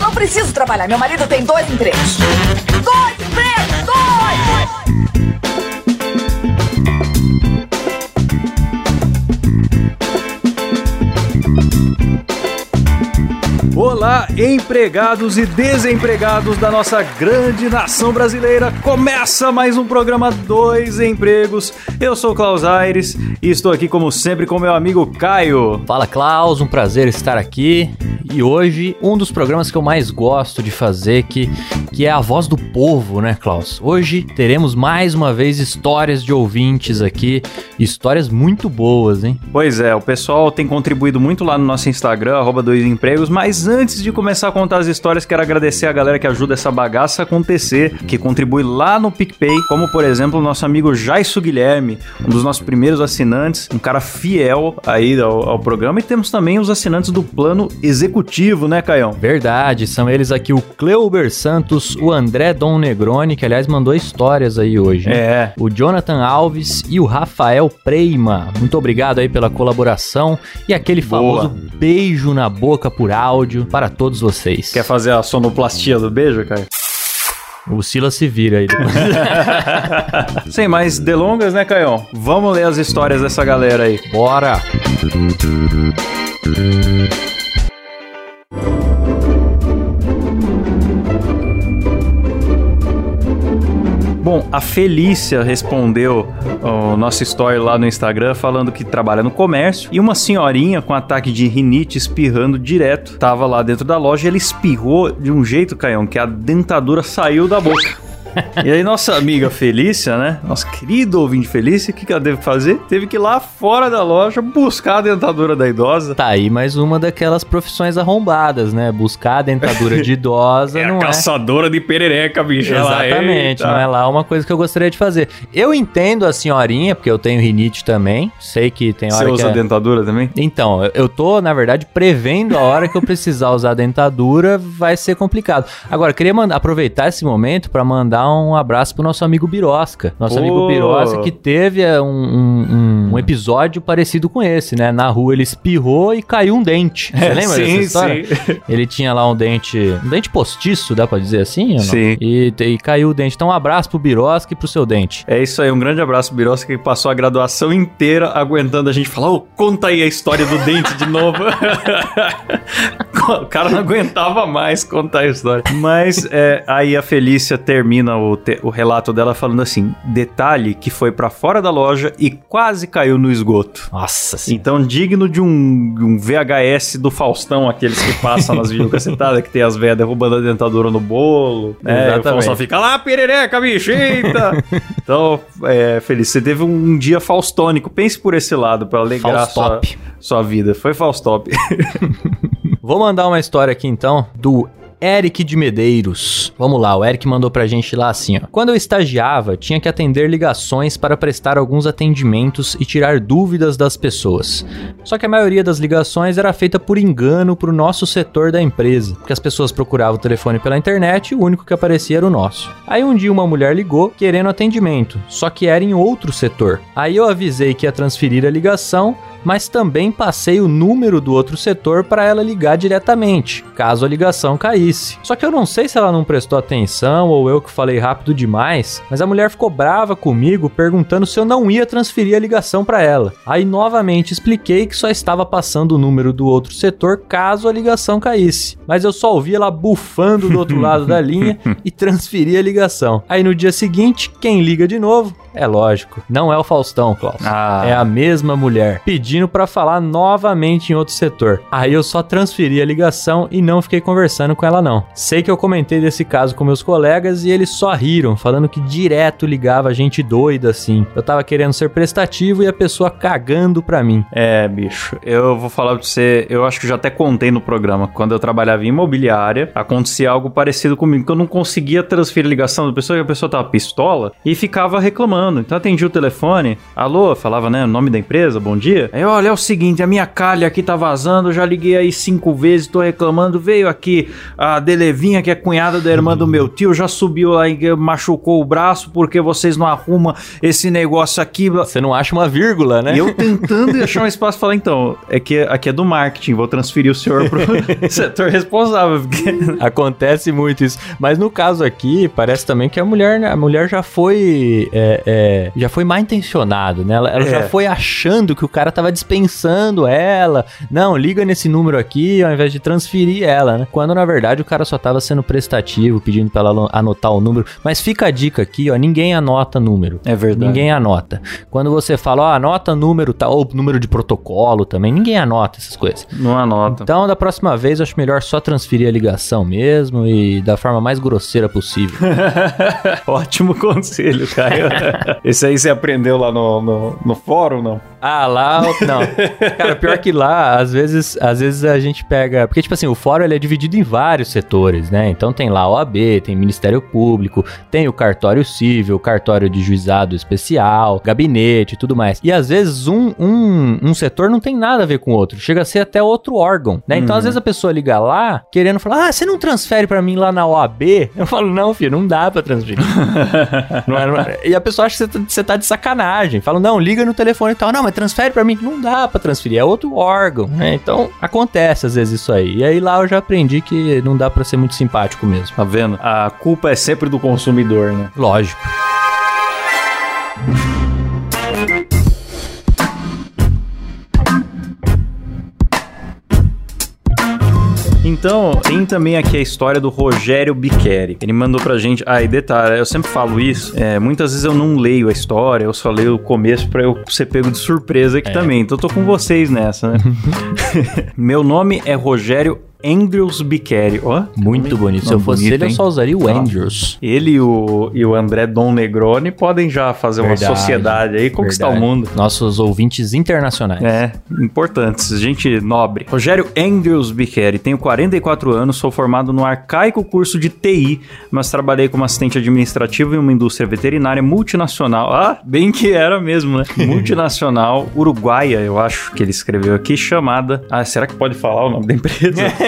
Não preciso trabalhar. Meu marido tem dois empregos. Dois empregos! Dois! Olá, empregados e desempregados da nossa grande nação brasileira. Começa mais um programa Dois Empregos. Eu sou o Klaus Aires e estou aqui, como sempre, com meu amigo Caio. Fala Klaus, um prazer estar aqui. E hoje, um dos programas que eu mais gosto de fazer, que, que é a voz do povo, né, Klaus? Hoje teremos mais uma vez histórias de ouvintes aqui, histórias muito boas, hein? Pois é, o pessoal tem contribuído muito lá no nosso Instagram, arroba Dois Empregos, mas antes de começar a contar as histórias, quero agradecer a galera que ajuda essa bagaça a acontecer, que contribui lá no PicPay, como por exemplo o nosso amigo Jaisso Guilherme, um dos nossos primeiros assinantes, um cara fiel aí ao, ao programa, e temos também os assinantes do plano executivo, né, Caião? Verdade, são eles aqui o Cleuber Santos, o André Dom Negroni, que aliás mandou histórias aí hoje. né? É. O Jonathan Alves e o Rafael Preima. Muito obrigado aí pela colaboração e aquele Boa. famoso beijo na boca por áudio para todos vocês. Quer fazer a sonoplastia do beijo, Caio? O Silas se vira aí depois. Sem mais delongas, né, Caião? Vamos ler as histórias dessa galera aí. Bora! Bom, a Felícia respondeu o nosso story lá no Instagram falando que trabalha no comércio e uma senhorinha com ataque de rinite espirrando direto tava lá dentro da loja e ele espirrou de um jeito, Caião, que a dentadura saiu da boca. E aí nossa amiga Felícia, né? Nossa querida ouvinte Felícia, o que, que ela teve que fazer? Teve que ir lá fora da loja buscar a dentadura da idosa. Tá aí mais uma daquelas profissões arrombadas, né? Buscar a dentadura de idosa não é. caçadora de perereca, bicho. Ela, Exatamente, eita. não é lá uma coisa que eu gostaria de fazer. Eu entendo a senhorinha, porque eu tenho rinite também. Sei que tem hora Você que. usa é- dentadura também? Então, eu- tô, na verdade, prevendo a hora que eu precisar usar a dentadura, vai ser complicado. Agora, queria mandar, aproveitar esse momento pra mandar um abraço pro nosso amigo Birosca. Nosso Pô. amigo Birosca que teve é, um, um- um- um episódio parecido com esse, né? Na rua ele espirrou e caiu um dente. Você É, lembra sim, dessa história? sim. Ele tinha lá um dente, um dente postiço, dá pra dizer assim? Sim. E, e caiu o dente. Então, um abraço pro Birosca e pro seu dente. É isso aí, um grande abraço, Birosca, que passou a graduação inteira aguentando a gente falar, ô, conta aí a história do dente de novo. o cara não aguentava mais contar a história. Mas é, aí a Felícia termina o, te- o relato dela falando assim, detalhe que foi pra fora da loja e quase caiu no esgoto. Nossa senhora. Então, digno de um, um VHS do Faustão, aqueles que passam nas videocassetadas, que tem as velhas derrubando a dentadura no bolo. Né? E O. Faustão fica lá, perereca, bicho, eita! então, é, Feliz, você teve um dia faustônico. Pense por esse lado, pra alegrar sua, sua vida. Foi Faustop. Vou mandar uma história aqui então do Eric de Medeiros. Vamos lá, o Eric mandou pra gente lá assim, ó. Quando eu estagiava, tinha que atender ligações para prestar alguns atendimentos e tirar dúvidas das pessoas. Só que a maioria das ligações era feita por engano pro nosso setor da empresa, porque as pessoas procuravam o telefone pela internet e o único que aparecia era o nosso. Aí um dia uma mulher ligou querendo atendimento, só que era em outro setor. Aí eu avisei que ia transferir a ligação mas também passei o número do outro setor para ela ligar diretamente, caso a ligação caísse. Só que eu não sei se ela não prestou atenção ou eu que falei rápido demais, mas a mulher ficou brava comigo perguntando se eu não ia transferir a ligação para ela. Aí novamente expliquei que só estava passando o número do outro setor caso a ligação caísse, mas eu só ouvi ela bufando do outro lado da linha e transferi a ligação. Aí no dia seguinte, quem liga de novo? É lógico, não é o Faustão, Klaus. Ah. É a mesma mulher pedindo pra falar novamente em outro setor. Aí eu só transferi a ligação e não fiquei conversando com ela não. Sei que eu comentei desse caso com meus colegas e eles só riram, falando que direto ligava gente doida assim. Eu tava querendo ser prestativo e a pessoa cagando pra mim. É, bicho, eu vou falar pra você, eu acho que já até contei no programa, quando eu trabalhava em imobiliária, acontecia algo parecido comigo, que eu não conseguia transferir ligação da pessoa, e a pessoa tava pistola, e ficava reclamando. Então atendia o telefone, alô, falava, né, o nome da empresa, bom dia. Aí, olha, é o seguinte, a minha calha aqui tá vazando, eu já liguei aí cinco vezes, tô reclamando. Veio aqui a Delevinha, que é cunhada da irmã do meu tio, já subiu lá e machucou o braço porque vocês não arrumam esse negócio aqui. Você não acha uma vírgula, né? E eu tentando achar um espaço falar, então, é que aqui é do marketing, vou transferir o senhor pro setor responsável. Porque... Acontece muito isso. Mas no caso aqui, parece também que a mulher, né, a mulher já foi é, é, já foi mal intencionado, né? Ela, ela É. já foi achando que o cara tava dispensando ela. Não, liga nesse número aqui ao invés de transferir ela, né? Quando na verdade o cara só tava sendo prestativo, pedindo pra ela anotar o número. Mas fica a dica aqui, ó, ninguém anota número. É verdade. Ninguém anota. Quando você fala, ó, anota número tal, ou número de protocolo também, ninguém anota essas coisas. Não anota. Então, da próxima vez, eu acho melhor só transferir a ligação mesmo e da forma mais grosseira possível. Ótimo conselho, Caio. Esse aí você aprendeu lá no, no, no fórum, não? Ah, lá, não. Cara, pior que lá, às vezes, às vezes a gente pega, porque tipo assim, o fórum ele é dividido em vários setores, né? Então tem lá OAB, tem Ministério Público, tem o cartório civil, cartório de juizado especial, gabinete e tudo mais. E às vezes um, um, um setor não tem nada a ver com o outro, chega a ser até outro órgão, né? Então às vezes a pessoa liga lá querendo falar: "Ah, você não transfere pra mim lá na OAB?" Eu falo: "Não, filho, não dá pra transferir". Não é- não é- E a pessoa acha que você tá, você tá de sacanagem. Fala, não, liga no telefone e tal. Não, mas transfere pra mim. Não dá pra transferir, é outro órgão, né? Então, acontece às vezes isso aí. E aí lá eu já aprendi que não dá pra ser muito simpático mesmo. Tá vendo? A culpa é sempre do consumidor, né? Lógico. Então, tem também aqui a história do Rogério Biqueri. Ele mandou pra gente. Ah, e detalhe, eu sempre falo isso. é, muitas vezes eu não leio a história, eu só leio o começo pra eu ser pego de surpresa aqui também. Então, eu tô com vocês nessa, né? Meu nome é Rogério Andrews Biqueri. Ó, Muito bonito. Se eu fosse bonito, ele, eu hein? só usaria o Ó. Andrews. Ele e o, e o André Dom Negroni podem já fazer uma Verdade, sociedade aí, conquistar Verdade. o mundo. Nossos ouvintes internacionais. É, importantes, gente nobre. Rogério Engels Biqueri, tenho 44 anos, sou formado no arcaico curso de TI, mas trabalhei como assistente administrativo em uma indústria veterinária multinacional. Ah, bem que era mesmo, né? Multinacional uruguaia, eu acho que ele escreveu aqui, chamada. Ah, será que pode falar o nome da empresa?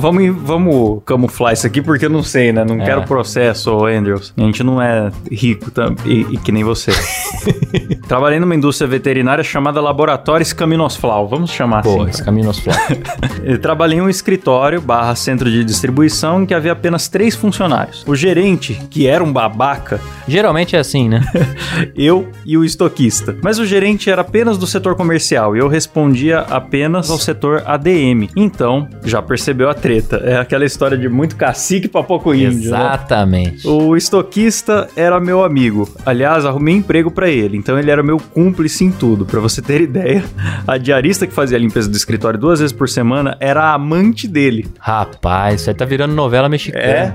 Vamos, vamos camuflar isso aqui porque eu não sei, né? Não É. quero processo, Andrews. A gente não é rico tam- e, e que nem você. Trabalhei numa indústria veterinária chamada Laboratório Escaminosflau. Vamos chamar Pô, assim. flora. Eu trabalhei em um escritório barra centro de distribuição em que havia apenas três funcionários. O gerente, que era um babaca, Geralmente é assim, né? eu e o estoquista. Mas o gerente era apenas do setor comercial e eu respondia apenas ao setor ADM. Então, já percebeu a treta. É aquela história de muito cacique pra pouco índio, né? Exatamente. O estoquista era meu amigo. Aliás, arrumei emprego pra ele, então ele era meu cúmplice em tudo. Pra você ter ideia, a diarista que fazia a limpeza do escritório duas vezes por semana era a amante dele. Rapaz, isso aí tá virando novela mexicana. É.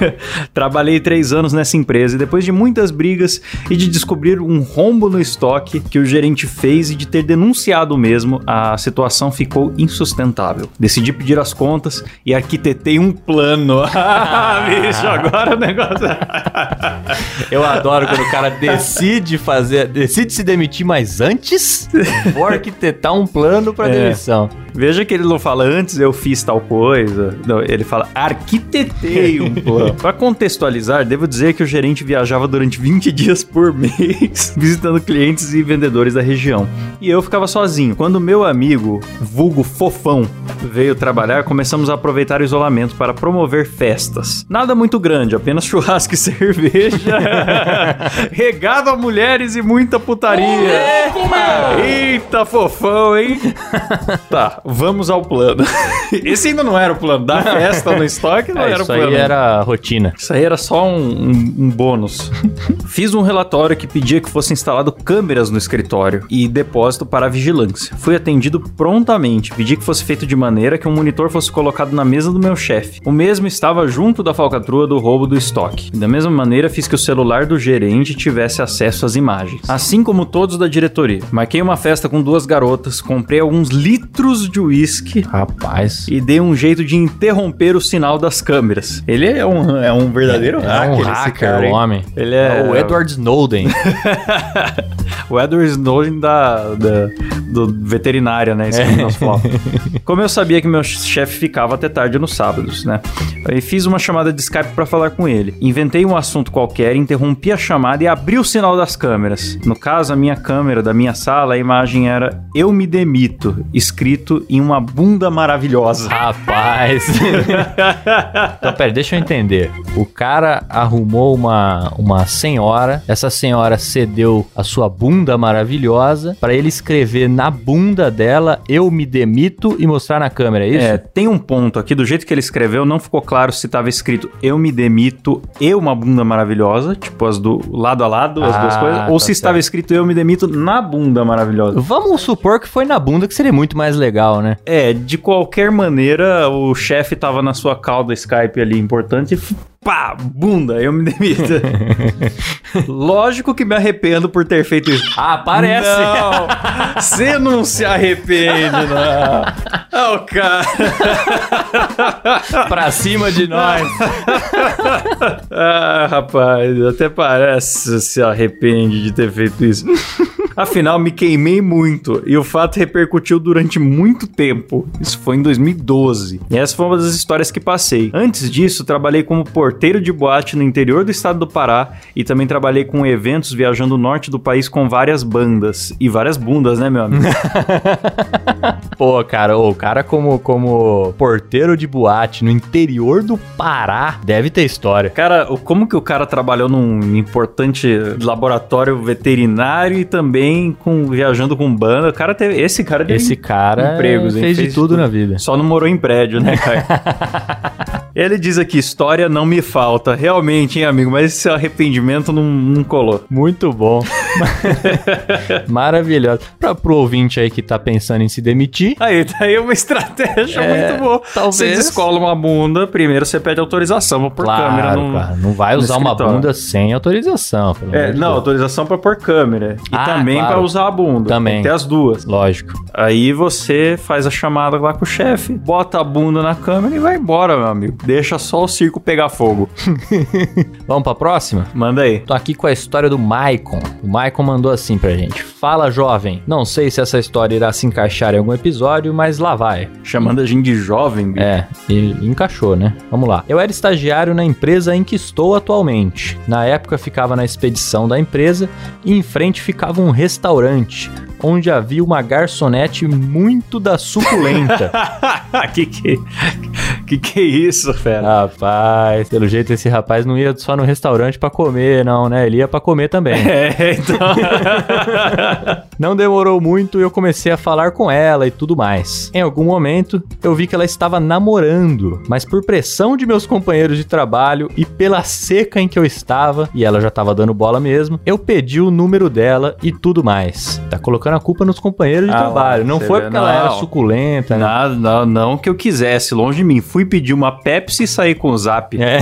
Trabalhei três anos nessa empresa e depois de muitas brigas e de descobrir um rombo no estoque que o gerente fez e de ter denunciado mesmo, a situação ficou insustentável. Decidi pedir as contas e arquitetei um plano. Ah, bicho, agora o negócio. Eu adoro quando o cara decide fazer, decide se demitir, mas antes vou arquitetar um plano pra É. demissão. Veja que ele não fala antes eu fiz tal coisa. Não, ele fala arquitetei um plano. Para contextualizar, devo dizer que o gerente viajava durante 20 dias por mês, visitando clientes e vendedores da região. E eu ficava sozinho. Quando meu amigo, vulgo Fofão, veio trabalhar, começamos a aproveitar o isolamento para promover festas. Nada muito grande, apenas churrasco e cerveja, regado a mulheres e muita putaria. Eita, fofão, hein? Tá, vamos ao plano. Esse ainda não era o plano. Da festa no estoque não É, era o isso plano. aí era a rotina. Isso aí era só um, um- um bônus. Fiz um relatório que pedia que fosse instalado câmeras no escritório e depósito para vigilância. Fui atendido prontamente. Pedi que fosse feito de maneira maneira que um monitor fosse colocado na mesa do meu chefe. O mesmo estava junto da falcatrua do roubo do estoque. Da mesma maneira, fiz que o celular do gerente tivesse acesso às imagens. Assim como todos da diretoria. Marquei uma festa com duas garotas, comprei alguns litros de uísque Rapaz. e dei um jeito de interromper o sinal das câmeras. Ele é um, é um verdadeiro É hacker, um esse hacker, cara, o hein? homem. Ele é, o Edward Snowden. o Edward Snowden da, da- do veterinária, né? Isso que nós falamos. Como eu sabia que meu chefe ficava até tarde nos sábados, né? Aí fiz uma chamada de Skype pra falar com ele. Inventei um assunto qualquer, interrompi a chamada e abri o sinal das câmeras. No caso, a minha câmera da minha sala, a imagem era Eu me demito, escrito em uma bunda maravilhosa. Rapaz. então, pera, deixa eu entender. O cara arrumou uma, uma senhora, essa senhora cedeu a sua bunda maravilhosa pra ele escrever na bunda dela eu me demito e mostrar na câmera, é isso? É, tem um ponto aqui, do jeito que ele escreveu, não ficou claro se tava escrito eu me demito e uma bunda maravilhosa, tipo as do lado a lado, as Ah, duas coisas, ou tá se estava escrito eu me demito na bunda maravilhosa. Vamos supor que foi na bunda que seria muito mais legal, né? É, de qualquer maneira, o chefe tava na sua cauda Skype ali importante e pá, bunda, eu me demito. Lógico que me arrependo por ter feito isso. Ah, parece. Não, você não se arrepende, não. Ah, o cara. pra cima de nós. Ah, rapaz, até parece se arrepende de ter feito isso. Afinal, me queimei muito e o fato repercutiu durante muito tempo. Isso foi em 2012. E essa foi uma das histórias que passei. Antes disso, trabalhei como porteiro de boate no interior do estado do Pará e também trabalhei com eventos viajando o norte do país com várias bandas. E várias bundas, né, meu amigo? Pô, cara, o cara como, como porteiro de boate no interior do Pará deve ter história. Cara, o- como que o cara trabalhou num importante laboratório veterinário e também com viajando com banda? O cara teve, esse cara teve Esse cara empregos, hein? fez de Fez tudo tudo. na vida. Só não morou em prédio, né, cara? Ele diz aqui, história não me falta. Realmente, hein, amigo? Mas esse arrependimento não, não colou. Muito bom. Maravilhoso. Pra, pro ouvinte aí que tá pensando em se demitir, Aí, tá aí uma estratégia É, muito boa. talvez. Você descola uma bunda, primeiro você pede autorização pra pôr claro, câmera no... não vai usar uma bunda sem autorização. pelo É, não, Deus. autorização pra pôr câmera. E Ah, também claro. pra usar a bunda. Também. Ter as duas. Lógico. Aí você faz a chamada lá com o chefe, bota a bunda na câmera e vai embora, meu amigo. Deixa só o circo pegar fogo. Vamos pra próxima? Manda aí. Tô aqui com a história do Maicon. O Maicon mandou assim pra gente. Fala, jovem. Não sei se essa história irá se encaixar em algum episódio, mas lá vai. Chamando a gente de jovem, bicho. É, e encaixou, né? Vamos lá. Eu era estagiário na empresa em que estou atualmente. Na época ficava na expedição da empresa e em frente ficava um restaurante onde havia uma garçonete muito da suculenta. que que que que é isso, fera? rapaz, pelo jeito esse rapaz não ia só no restaurante pra comer, não, né? Ele ia pra comer também. É, então. Não demorou muito e eu comecei a falar com ela e tudo mais. Em algum momento, eu vi que ela estava namorando, mas por pressão de meus companheiros de trabalho e pela seca em que eu estava, e ela já estava dando bola mesmo, eu pedi o número dela e tudo mais. Tá colocando a culpa nos companheiros de Ah, trabalho. Não foi porque ela era não. suculenta, né? Não, não, não que eu quisesse, longe de mim. Fui pedir uma Pepsi e sair com o zap. É.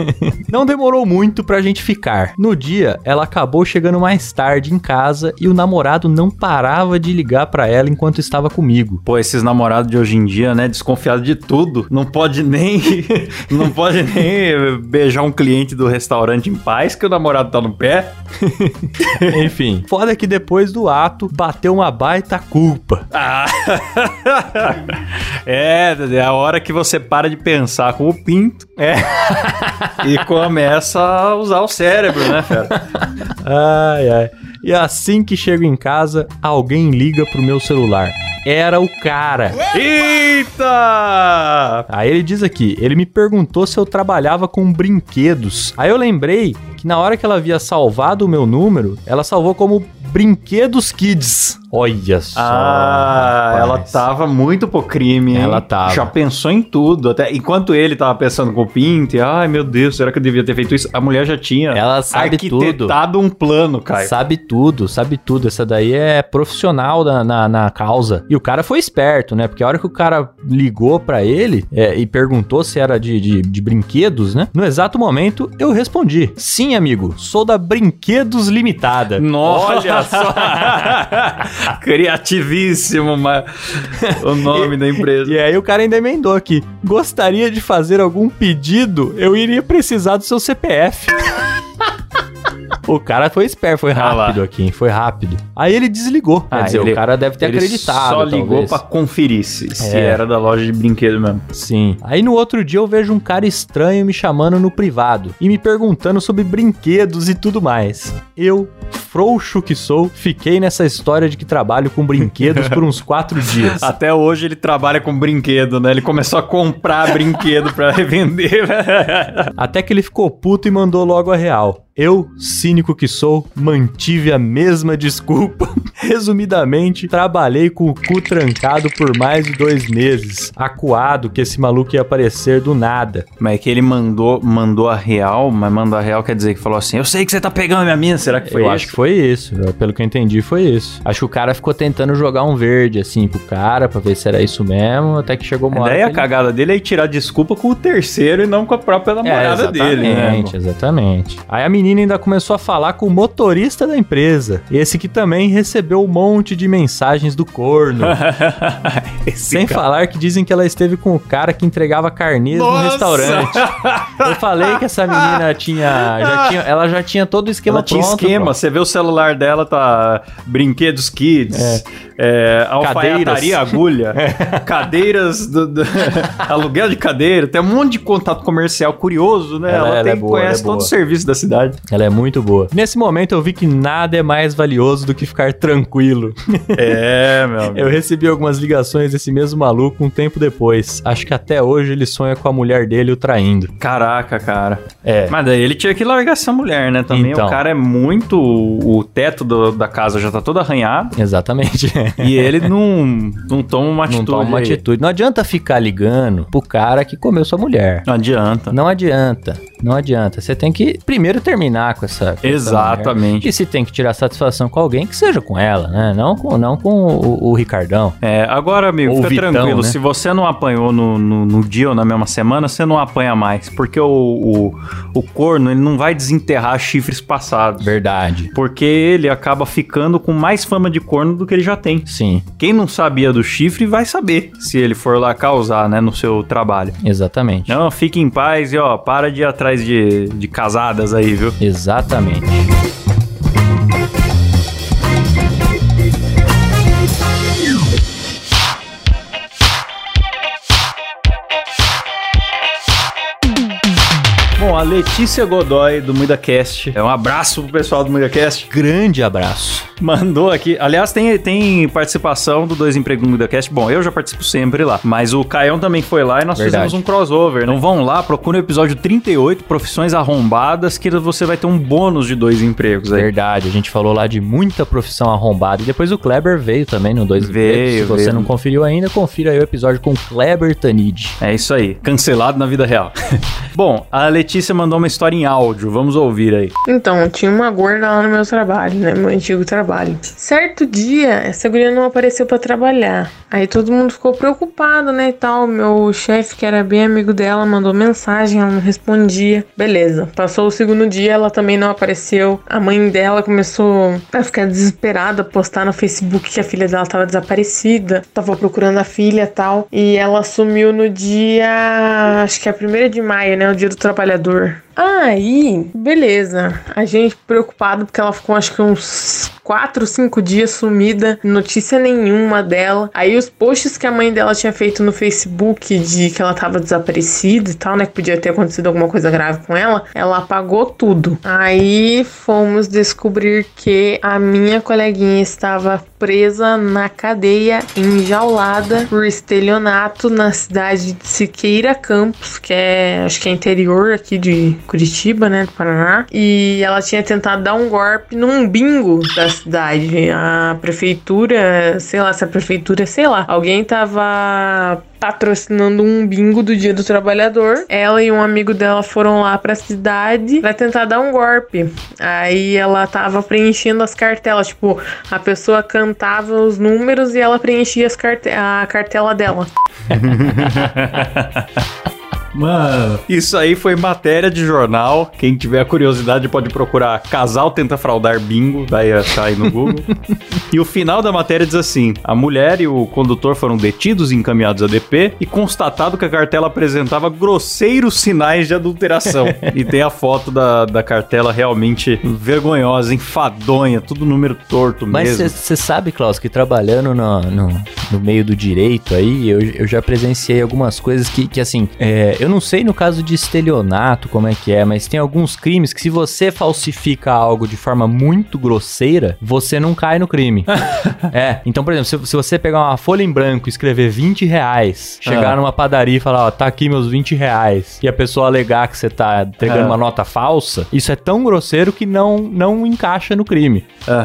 Não demorou muito pra gente ficar. No dia, ela acabou chegando mais tarde em casa e o namorado não parava de ligar pra ela enquanto estava comigo. Pô, esses namorados de hoje em dia, né, desconfiado de tudo. Não pode nem não pode nem beijar um cliente do restaurante em paz que o namorado tá no pé. Enfim, foda que depois do ato bateu uma baita culpa. Ah. é, é a hora que você para de pensar com o pinto. É. E começa a usar o cérebro, né, fera? Ai, ai. E assim que chego em casa, alguém liga pro meu celular. Era o cara. Eita! Aí ele diz aqui, ele me perguntou se eu trabalhava com brinquedos. Aí eu lembrei que na hora que ela havia salvado o meu número, ela salvou como Brinquedos Kids. Olha só. Ah, rapaz. ela tava muito pro crime, hein? Ela tava. Já pensou em tudo. Até enquanto ele tava pensando com o pinto, e, ai meu Deus, será que eu devia ter feito isso? A mulher já tinha Ela sabe tudo. arquitetado um plano, Caio. Sabe tudo, sabe tudo. Essa daí é profissional da- na, na causa. E o cara foi esperto, né? Porque a hora que o cara ligou pra ele é, e perguntou se era de, de, de brinquedos, né? No exato momento, eu respondi: Sim, amigo, sou da Brinquedos Limitada. Olha só! Criativíssimo mas... o nome da empresa. E aí o cara ainda emendou aqui. Gostaria de fazer algum pedido? Eu iria precisar do seu CPF. O cara foi esperto, foi Ah rápido aqui, foi rápido. Aí ele desligou. Quer Ah, dizer, ele- o cara deve ter Ele acreditado. Só ligou pra conferir se, se É. era da loja de brinquedo mesmo. Sim. Aí no outro dia eu vejo um cara estranho me chamando no privado e me perguntando sobre brinquedos e tudo mais. Eu, frouxo que sou, fiquei nessa história de que trabalho com brinquedos por uns quatro dias. Até hoje ele trabalha com brinquedo, né? Ele começou a comprar brinquedo pra revender. Até que ele ficou puto e mandou logo a real. Eu, cínico que sou, mantive a mesma desculpa. Resumidamente, trabalhei com o cu trancado por mais de dois meses, acuado que esse maluco ia aparecer do nada. mas é que ele mandou, mandou a real, mas mandou a real quer dizer que falou assim: Eu sei que você tá pegando a minha mina. Será que foi eu isso? acho que foi isso. Eu- Pelo que eu entendi, foi isso. Acho que o cara ficou tentando jogar um verde, assim, pro cara, pra ver se era isso mesmo, até que chegou uma hora Daí que a ele- cagada dele é ir tirar desculpa com o terceiro e não com a própria namorada é, dele, né? exatamente, exatamente. Aí a menina ainda começou a falar com o motorista da empresa. Esse que também recebeu um monte de mensagens do corno. Sem cara- falar que dizem que ela esteve com o cara que entregava carnês no Nossa! restaurante. Eu falei que essa menina tinha, já tinha. Ela já tinha todo o esquema Ela tinha pronto. esquema, você vê o celular dela, tá brinquedos kids, é. alfaiataria agulha, cadeiras, do, do- aluguel de cadeira, tem um monte de contato comercial curioso, né? Ela- Ela, ela tem, é boa, ela conhece é todo o serviço da cidade. Ela é muito boa. Nesse momento eu vi que nada é mais valioso do que ficar tranquilo. É, meu amigo. Eu recebi algumas ligações desse mesmo maluco um tempo depois. Acho que até hoje ele sonha com a mulher dele o traindo. Caraca, cara. É. Mas daí ele tinha que largar essa mulher, né? Também Então. o cara é muito. O teto do- da casa já tá todo arranhado. Exatamente. e ele não, não toma uma Não atitude. toma uma aí. atitude. Não adianta ficar ligando pro cara que comeu sua mulher. Não adianta. Não adianta. Não adianta. Você tem que primeiro terminar com essa. com essa Exatamente. mulher. E se tem que tirar satisfação com alguém, que seja com ela, né? Não com, não com o, o Ricardão. É, agora, amigo, Ou fica Vitão, tranquilo. né? Se você não apanhou no, no, no dia ou na mesma semana, você não apanha mais. Porque o, o, o corno, ele não vai desenterrar chifres passados. Verdade. Porque ele acaba ficando com mais fama de corno do que ele já tem. Sim, Quem não sabia do chifre vai saber se ele for lá causar, né, no seu trabalho. exatamente. Não, fique em paz e ó, para de ir atrás de, de casadas aí, viu? Exatamente. Letícia Godoy do MuidaCast, é um abraço pro pessoal do MuidaCast, Grande abraço. mandou aqui. Aliás, tem, tem participação do Dois Empregos no MuidaCast. Bom, eu já participo sempre lá, mas o Caião também foi lá e nós Verdade. fizemos um crossover. Então vão lá, procure o episódio 38, Profissões Arrombadas, que você vai ter um bônus de dois empregos aí. Verdade, a gente falou lá de muita profissão arrombada. E depois o Kleber veio também no Dois Veio, Empregos. Se você veio. não conferiu ainda, confira aí o episódio com o Kleber Tanid. É isso aí, cancelado na vida real. Bom, a Letícia mandou uma história em áudio, vamos ouvir aí. Então, tinha uma gorda lá no meu trabalho, né? Meu antigo trabalho. Certo dia, essa guria não apareceu pra trabalhar. Aí todo mundo ficou preocupado, né? E tal. Meu chefe, que era bem amigo dela, mandou mensagem, ela não respondia. Beleza. Passou o segundo dia, ela também não apareceu. A mãe dela começou a ficar desesperada, postar no Facebook que a filha dela tava desaparecida. Tava procurando a filha tal. E ela sumiu no dia. Acho que é 1 de maio, né? O dia do trabalhador. for Aí, beleza. A gente preocupado porque ela ficou acho que uns 4, 5 dias sumida, notícia nenhuma dela. Aí os posts que a mãe dela tinha feito no Facebook de que ela tava desaparecida e tal, né, que podia ter acontecido alguma coisa grave com ela, ela apagou tudo. Aí fomos descobrir que a minha coleguinha estava presa na cadeia, enjaulada por estelionato na cidade de Siqueira Campos, que é, acho que é interior aqui de Curitiba, né, do Paraná. E ela tinha tentado dar um golpe num bingo da cidade. A prefeitura, sei lá, se a prefeitura, sei lá, alguém tava patrocinando um bingo do Dia do Trabalhador. Ela e um amigo dela foram lá pra cidade pra tentar dar um golpe. Aí ela tava preenchendo as cartelas, tipo, a pessoa cantava os números e ela preenchia as carte a cartela dela. Mano, isso aí foi matéria de jornal. Quem tiver curiosidade pode procurar Casal tenta fraudar bingo, vai achar aí no Google. e o final da matéria diz assim: a mulher e o condutor foram detidos e encaminhados a DP e constatado que a cartela apresentava grosseiros sinais de adulteração. e tem a foto da, da cartela realmente vergonhosa, enfadonha, tudo número torto Mas mesmo. você sabe, Klaus, que trabalhando no, no, no meio do direito aí, eu, eu já presenciei algumas coisas que, que assim, é, eu não sei no caso de estelionato como é que é, mas tem alguns crimes que se você falsifica algo de forma muito grosseira, você não cai no crime. é, então, por exemplo, se, se você pegar uma folha em branco e escrever 20 reais, chegar Ah. numa padaria e falar, ó, tá aqui meus 20 reais, e a pessoa alegar que você tá entregando Ah. uma nota falsa, isso é tão grosseiro que não, não encaixa no crime.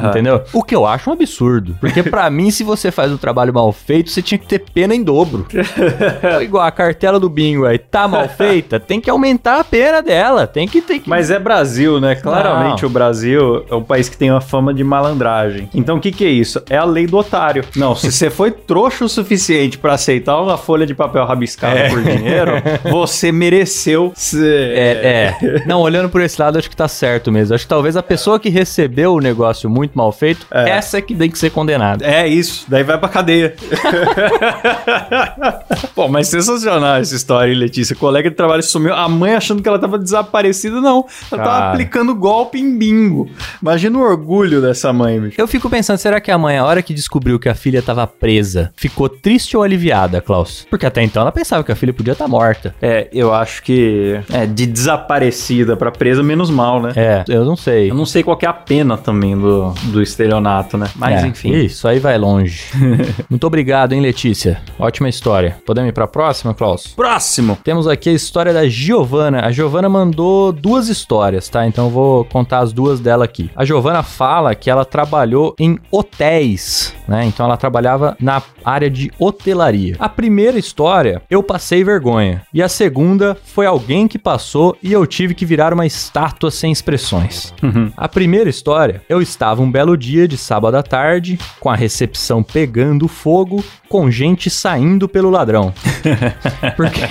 Entendeu? O que eu acho um absurdo. Porque pra mim, se você faz um trabalho mal feito, você tinha que ter pena em dobro. Igual a cartela do bingo aí, tá mal feita, tem que aumentar a pena dela. Tem que ter que. Mas é Brasil, né? Claramente Não. o Brasil é um país que tem uma fama de malandragem. Então o que, que é isso? É a lei do otário. Não, se você foi trouxa o suficiente pra aceitar uma folha de papel rabiscada por dinheiro, você mereceu ser. É, é. Não, olhando por esse lado, acho que tá certo mesmo. Acho que talvez a pessoa que recebeu o negócio muito mal feito, É. essa é que tem que ser condenada. É isso, daí vai pra cadeia. Pô, mas sensacional essa história, hein, Letícia? Colega de trabalho sumiu, a mãe achando que ela tava desaparecida, não. Ela tava Cara. aplicando golpe em bingo. Imagina o orgulho dessa mãe, bicho. Eu fico pensando, será que a mãe, a hora que descobriu que a filha tava presa, ficou triste ou aliviada, Klaus? Porque até então ela pensava que a filha podia estar morta. É, eu acho que é de desaparecida pra presa, menos mal, né? É, eu não sei. Eu não sei qual que é a pena também do, do estelionato, né? Mas É, enfim. Isso aí vai longe. Muito obrigado, hein, Letícia? Ótima história. Podemos ir pra próxima, Klaus? Próximo. Temos aqui a história da Giovana. A Giovana mandou duas histórias, tá? Então eu vou contar as duas dela aqui. A Giovana fala que ela trabalhou em hotéis, né? Então ela trabalhava na área de hotelaria. A primeira história, eu passei vergonha. E a segunda foi alguém que passou e eu tive que virar uma estátua sem expressões. A primeira história, eu estava um belo dia de sábado à tarde, com a recepção pegando fogo, com gente saindo pelo ladrão. Porque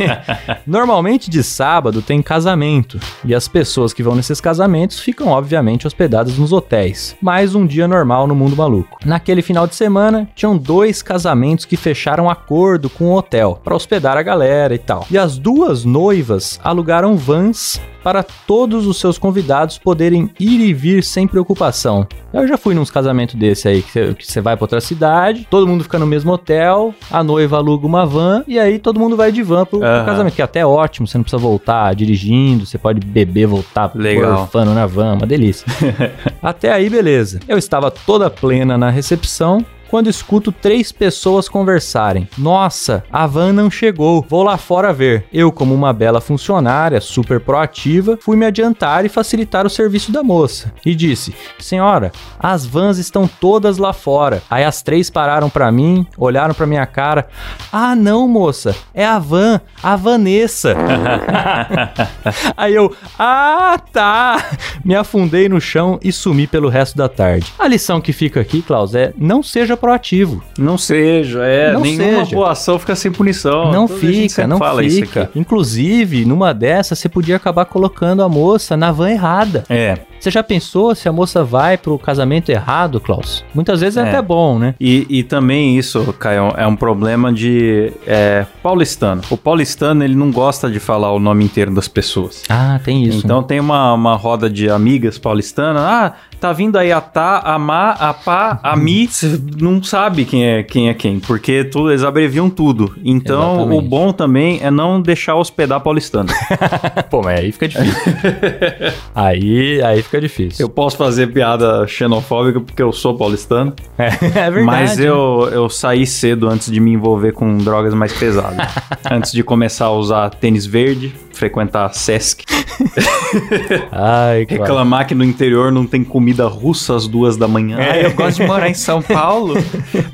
normalmente de sábado tem casamento e as pessoas que vão nesses casamentos ficam obviamente hospedadas nos hotéis. Mais um dia normal no mundo maluco. Naquele final de semana tinham dois casamentos que fecharam acordo com o hotel para hospedar a galera e tal. E as duas noivas alugaram vans para todos os seus convidados poderem ir e vir sem preocupação. Eu já fui nos casamentos desse aí, que você vai pra outra cidade, todo mundo fica no mesmo hotel, a noiva aluga uma van e aí todo mundo vai de van pro, pro Aham. casamento, que é até ótimo, você não precisa voltar dirigindo, você pode beber, voltar Legal. gorfando na van, uma delícia. até aí, beleza. Eu estava toda plena na recepção, quando escuto três pessoas conversarem. Nossa, a van não chegou, vou lá fora ver. Eu, como uma bela funcionária, super proativa, fui me adiantar e facilitar o serviço da moça. E disse: Senhora, as vans estão todas lá fora. Aí as três pararam pra mim, olharam pra minha cara. Ah, não, moça, é a van, a Vanessa. Aí eu, ah, tá. Me afundei no chão e sumi pelo resto da tarde. A lição que fica aqui, Klaus, é não seja proativo. Não seja, é. Não nenhuma seja. boa ação fica sem punição. não Toda fica, não fala isso fica. Inclusive, numa dessas, você podia acabar colocando a moça na van errada. É. Você já pensou se a moça vai pro casamento errado, Klaus? Muitas vezes é, É. até bom, né? E, e também isso, Caio, é um problema de é, paulistano. O paulistano, ele não gosta de falar o nome inteiro das pessoas. Ah, tem isso. Então tem uma, uma roda de amigas paulistanas. Ah, tá vindo aí a Tá, a Má, a Pá, a Mi. Você não sabe quem é quem, é quem porque tudo, eles abreviam tudo. Então Exatamente. o bom também é não deixar hospedar paulistano. Pô, mas aí fica difícil. aí, aí fica difícil. eu posso fazer piada xenofóbica porque eu sou paulistano. É, é verdade. Mas eu, eu saí cedo antes de me envolver com drogas mais pesadas. antes de começar a usar tênis verde, frequentar Sesc. Ai. Reclamar que no interior não tem comida russa às duas da manhã. Ah, eu gosto de morar em São Paulo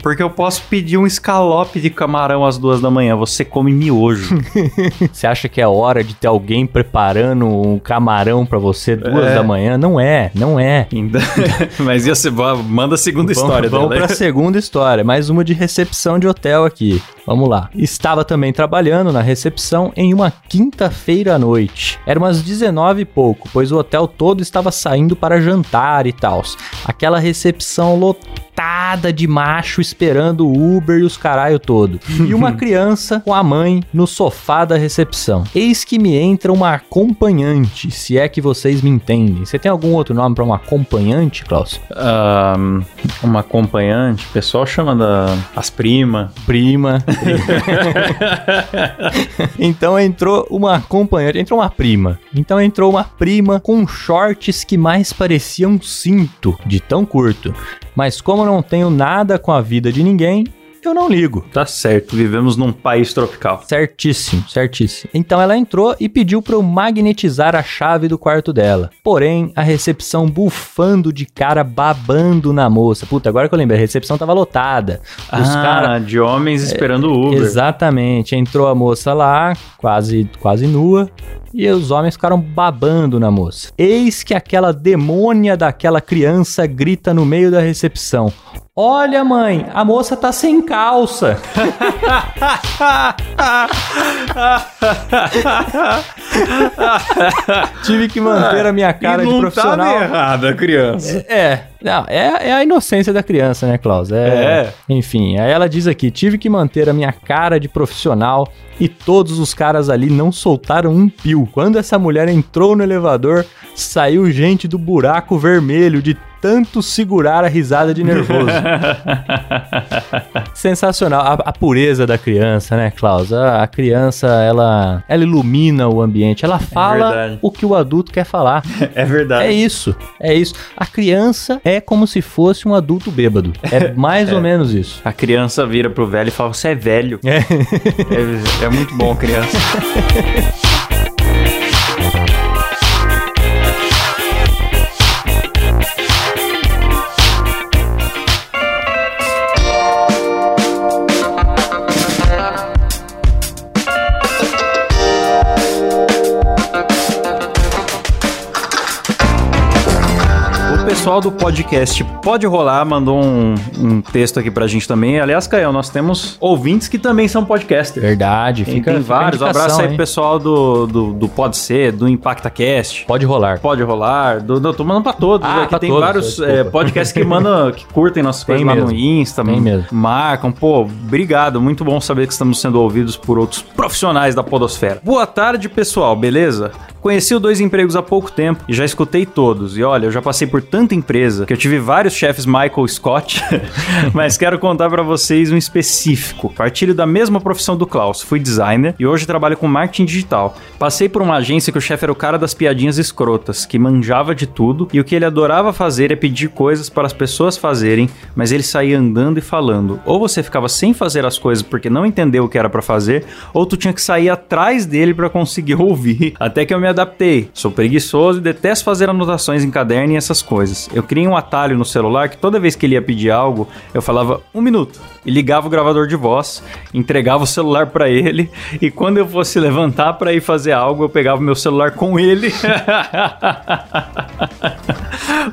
porque eu posso pedir um escalope de camarão às duas da manhã. Você come miojo. Você acha que é hora de ter alguém preparando um camarão pra você duas É. da manhã? Não é, não é. Ainda- Mas ia ser, manda a segunda história vamos, vamos dela. pra segunda história, mais uma de recepção de hotel aqui. Vamos lá. Estava também trabalhando na recepção em uma quinta-feira à noite. Era umas 19 e pouco, pois o hotel todo estava saindo para jantar e tal. Aquela recepção lotada de macho esperando o Uber e os caralho todo. E uma criança com a mãe no sofá da recepção. Eis que me entra uma acompanhante, se é que vocês me entendem. Você tem algum outro nome para uma acompanhante, Klaus? Ahn, uma acompanhante, o pessoal chama da, as primas. prima. então entrou uma acompanhante, entrou uma prima. Então entrou uma prima com shorts que mais parecia um cinto de tão curto. Mas como não tenho nada com a vida de ninguém, eu não ligo. Tá certo, vivemos num país tropical. Certíssimo, certíssimo. Então ela entrou e pediu para eu magnetizar a chave do quarto dela. Porém, a recepção bufando de cara, babando na moça. Puta, agora que eu lembrei, a recepção tava lotada. Os ah, caras de homens esperando o Uber. Exatamente. Entrou a moça lá, quase, quase nua, e os homens ficaram babando na moça. Eis que aquela demônia daquela criança grita no meio da recepção: Olha, mãe, a moça tá sem calça. Tive que manter a minha cara de não profissional. tava errada, criança. É, não, é, é a inocência da criança, né, Klaus? É. Enfim, aí ela diz aqui: tive que manter a minha cara de profissional e todos os caras ali não soltaram um pio. Quando essa mulher entrou no elevador, saiu gente do buraco vermelho de tanto segurar a risada de nervoso. Sensacional. A, a pureza da criança, né, Klaus? A, a criança, ela, ela ilumina o ambiente. Ela fala verdade. o que o adulto quer falar. É verdade. É isso, é isso. A criança é como se fosse um adulto bêbado. É mais ou menos isso. A criança vira pro velho e fala: Você é velho. É. É, é muito bom, criança. Pessoal do podcast Pode Rolar mandou um, um texto aqui pra gente também. Aliás, Caio, nós temos ouvintes que também são podcasters. Verdade, Tem, fica, tem fica vários. Um abraço aí pro pessoal do, do, do Pode Ser, do ImpactaCast. Pode rolar. Pode rolar, do, do, tô mandando pra todos. Ah, aqui tem todos, vários é, podcasts que mandam, que curtem nossas Tem coisas lá no mesmo. Insta, Tem mesmo. marcam. Pô, obrigado, muito bom saber que estamos sendo ouvidos por outros profissionais da podosfera. Boa tarde, pessoal, beleza? Conheci o Dois Empregos há pouco tempo e já escutei todos. E olha, eu já passei por tanta empresa que eu tive vários chefes Michael Scott, mas quero contar pra vocês um específico. Partilho da mesma profissão do Klaus, fui designer e hoje trabalho com marketing digital. Passei por uma agência que o chefe era o cara das piadinhas escrotas, que manjava de tudo e o que ele adorava fazer é pedir coisas para as pessoas fazerem, mas ele saía andando e falando. Ou você ficava sem fazer as coisas porque não entendeu o que era pra fazer, ou tu tinha que sair atrás dele pra conseguir ouvir. Até que eu me adaptei. Sou preguiçoso e detesto fazer anotações em caderno e essas coisas. Eu criei um atalho no celular que toda vez que ele ia pedir algo, eu falava um minuto e ligava o gravador de voz, entregava o celular pra ele e quando eu fosse levantar pra ir fazer algo, eu pegava o meu celular com ele.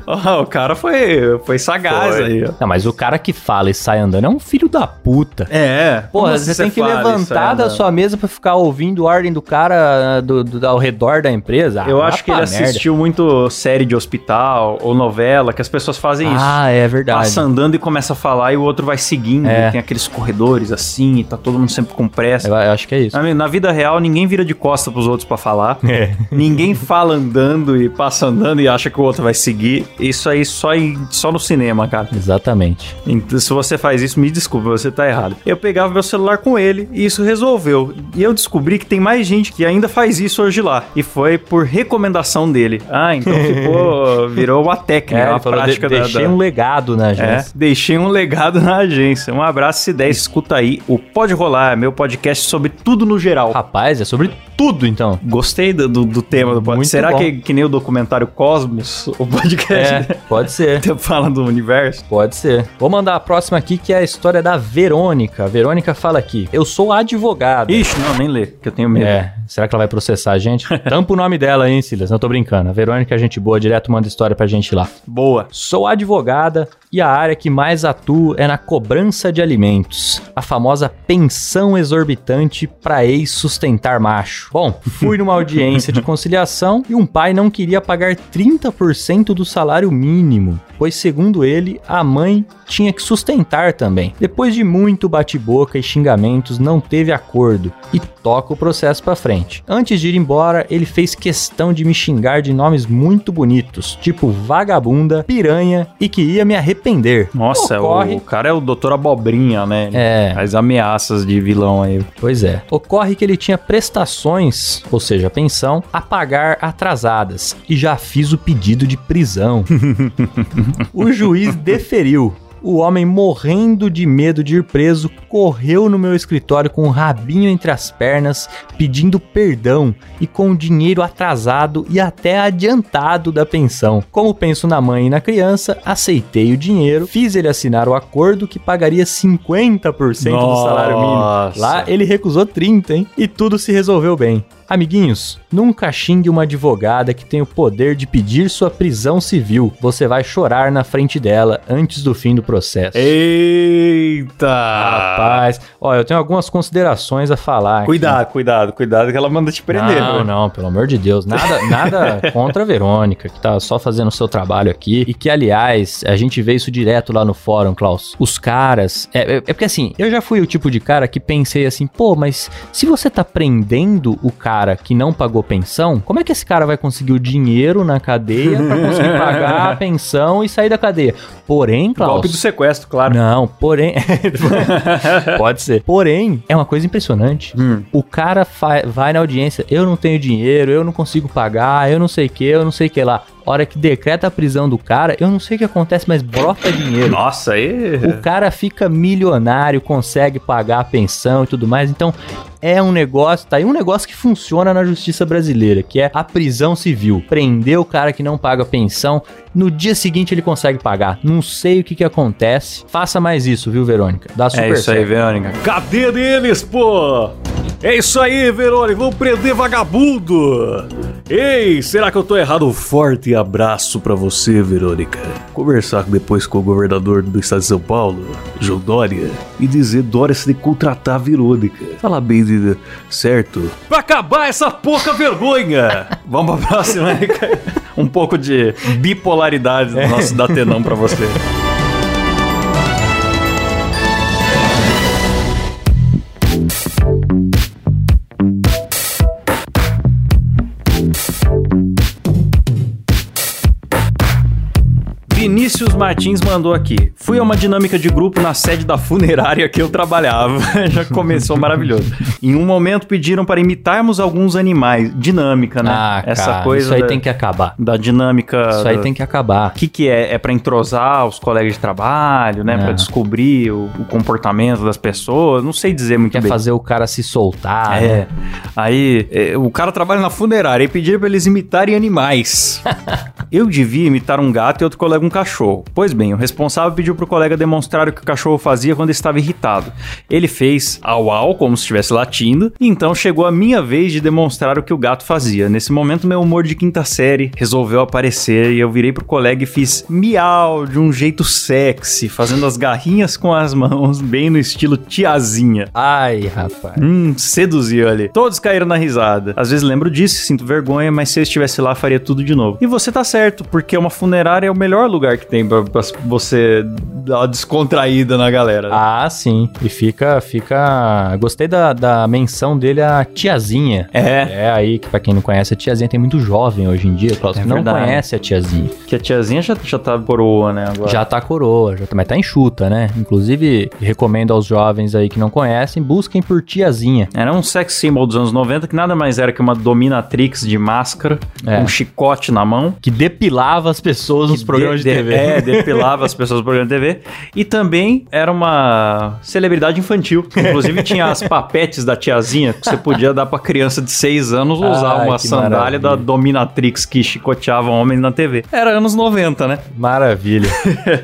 Ó, o cara foi, foi sagaz Foi. aí. Não, mas o cara que fala e sai andando é um filho da puta. É. Porra, você você tem que levantar da sua mesa pra ficar ouvindo a ordem do cara do, do- ao redor da empresa. Ah, Eu vá acho que ele merda. assistiu muito série de hospital ou novela, que as pessoas fazem isso. Ah, é verdade. Passa andando e começa a falar e o outro vai seguindo. É. Tem aqueles corredores assim, e tá todo mundo sempre com pressa. Eu, eu acho que é isso. Na, na vida real, ninguém vira de costa pros outros pra falar. É. Ninguém fala andando e passa andando e acha que o outro vai seguir. Isso aí só, em- só no cinema, cara. Exatamente. Então, se você faz isso, me desculpa, você tá errado. Eu pegava meu celular com ele e isso resolveu. E eu descobri que tem mais gente que ainda faz isso hoje lá. E foi por recomendação dele. Ah, então ficou, virou uma técnica, É, uma prática de, da- deixei da, um legado na É, agência. deixei um legado na agência. Um abraço, se der, escuta aí. O Pode Rolar, meu podcast sobre tudo no geral. Rapaz, é sobre tudo então. Gostei do, do, do tema do podcast. Será bom. que, que nem o documentário Cosmos, o podcast É, pode ser. fala do universo? Pode ser. Vou mandar a próxima aqui, que é a história da Verônica. A Verônica fala aqui: Eu sou advogada. Ixi, não, nem lê, que eu tenho medo. É, será que ela vai processar a gente? Tampa o nome dela, hein, Silas? Não tô brincando. A Verônica é gente boa, direto manda história pra gente lá. Boa. Sou advogada e a área que mais atuo é na cobrança de alimentos. A famosa pensão exorbitante pra ex-sustentar macho. Bom, fui numa audiência de conciliação e um pai não queria pagar 30% do salário mínimo, pois, segundo ele, a mãe tinha que sustentar também. Depois de muito bate-boca e xingamentos, não teve acordo e toca o processo pra frente. Antes de ir embora, ele fez questão de me xingar de nomes muito bonitos, tipo vagabunda, piranha e que ia me arrepender. Nossa, Ocorre- o cara é o doutor Abobrinha, né? Ele É. Faz ameaças de vilão aí. Pois é. Ocorre que ele tinha prestações, ou seja, pensão, a pagar atrasadas e já fiz o pedido de prisão. o juiz deferiu. O homem, morrendo de medo de ir preso, correu no meu escritório com o rabinho entre as pernas, pedindo perdão e com o dinheiro atrasado e até adiantado da pensão. Como penso na mãe e na criança, aceitei o dinheiro, fiz ele assinar o acordo que pagaria 50% do salário mínimo. Nossa. Lá ele recusou 30, hein? E tudo se resolveu bem. Amiguinhos, nunca xingue uma advogada que tem o poder de pedir sua prisão civil. Você vai chorar na frente dela antes do fim do processo. Eita! Rapaz, ó, eu tenho algumas considerações a falar. aqui. Cuidado, cuidado, cuidado que ela manda te prender. Não, não, pelo amor de Deus. Nada, nada contra a Verônica, que tá só fazendo o seu trabalho aqui. E que, aliás, a gente vê isso direto lá no fórum, Klaus. Os caras. É, é- é porque assim, eu já fui o tipo de cara que pensei assim, pô, mas se você tá prendendo o cara que não pagou pensão, como é que esse cara vai conseguir o dinheiro na cadeia pra conseguir pagar a pensão e sair da cadeia? Porém, Klaus. Golpe do sequestro, claro. Não, porém. Pode ser. Porém, é uma coisa impressionante. Hum. O cara vai na audiência, eu não tenho dinheiro, eu não consigo pagar, eu não sei o que, eu não sei o que lá. Hora que decreta a prisão do cara, eu não sei o que acontece, mas brota dinheiro. Nossa, aí. O cara fica milionário, consegue pagar a pensão e tudo mais. Então, é um negócio, tá aí um negócio que funciona na justiça brasileira, que é a prisão civil. Prender o cara que não paga pensão, no dia seguinte ele consegue pagar. Não sei o que que acontece. Faça mais isso, viu, Verônica? Dá super É isso aí, certo. Verônica. Cadê deles, pô? É isso aí, Verônica. Vamos prender vagabundo. Ei, será que eu tô errado? Um forte abraço pra você, Verônica. Conversar depois com o governador do estado de São Paulo, João Dória, e dizer Dória se de contratar a Verônica. Fala bem, de, certo? Pra acabar essa pouca vergonha. Vamos pra próxima, né? Um pouco de bipolaridade do nosso Datenão pra você. Vinícius Martins mandou aqui. Fui a uma dinâmica de grupo na sede da funerária que eu trabalhava. Já começou maravilhoso. Em um momento pediram para imitarmos alguns animais. Dinâmica, né? Ah, Essa cara, coisa isso aí da, tem que acabar. da dinâmica. Isso aí da- tem que acabar. O que, que é? É para entrosar os colegas de trabalho, né? É. descobrir o, o comportamento das pessoas. Não sei dizer muito Quer bem. fazer o cara se soltar. né? É. Aí, é, o cara trabalha na funerária e pediram pra eles imitarem animais. Eu devia imitar um gato e outro colega um cachorro. Pois bem, o responsável pediu pro colega demonstrar o que o cachorro fazia quando estava irritado. Ele fez au au, como se estivesse latindo, e então chegou a minha vez de demonstrar o que o gato fazia. Nesse momento, meu humor de quinta série resolveu aparecer e eu virei pro colega e fiz miau de um jeito sexy, fazendo as garrinhas com as mãos, bem no estilo tiazinha. Ai, rapaz. Hum, seduziu ali. Todos caíram na risada. Às vezes lembro disso sinto vergonha, mas se eu estivesse lá, faria tudo de novo. E você tá certo, certo, porque uma funerária é o melhor lugar que tem pra, pra você dar uma descontraída na galera. Ah, sim. E fica, fica. Gostei da, da menção dele a tiazinha. É. É aí que, pra quem não conhece, a tiazinha tem muito jovem hoje em dia, Klaus, É que não verdade. conhece a tiazinha. Que a tiazinha já, já tá coroa, né? Agora. Já tá coroa, já tá, mas tá enxuta, né? Inclusive, recomendo aos jovens aí que não conhecem, busquem por tiazinha. Era um sex symbol dos anos 90 que nada mais era que uma dominatrix de máscara, É. um chicote na mão. Que depilava as pessoas nos programas de, de- TV. É, depilava as pessoas no programa de TV. E também era uma celebridade infantil. Inclusive tinha as papetes da tiazinha que você podia dar pra criança de 6 anos usar Ai, uma sandália maravilha. da dominatrix que chicoteava homens na TV. Era anos 90, né? Maravilha.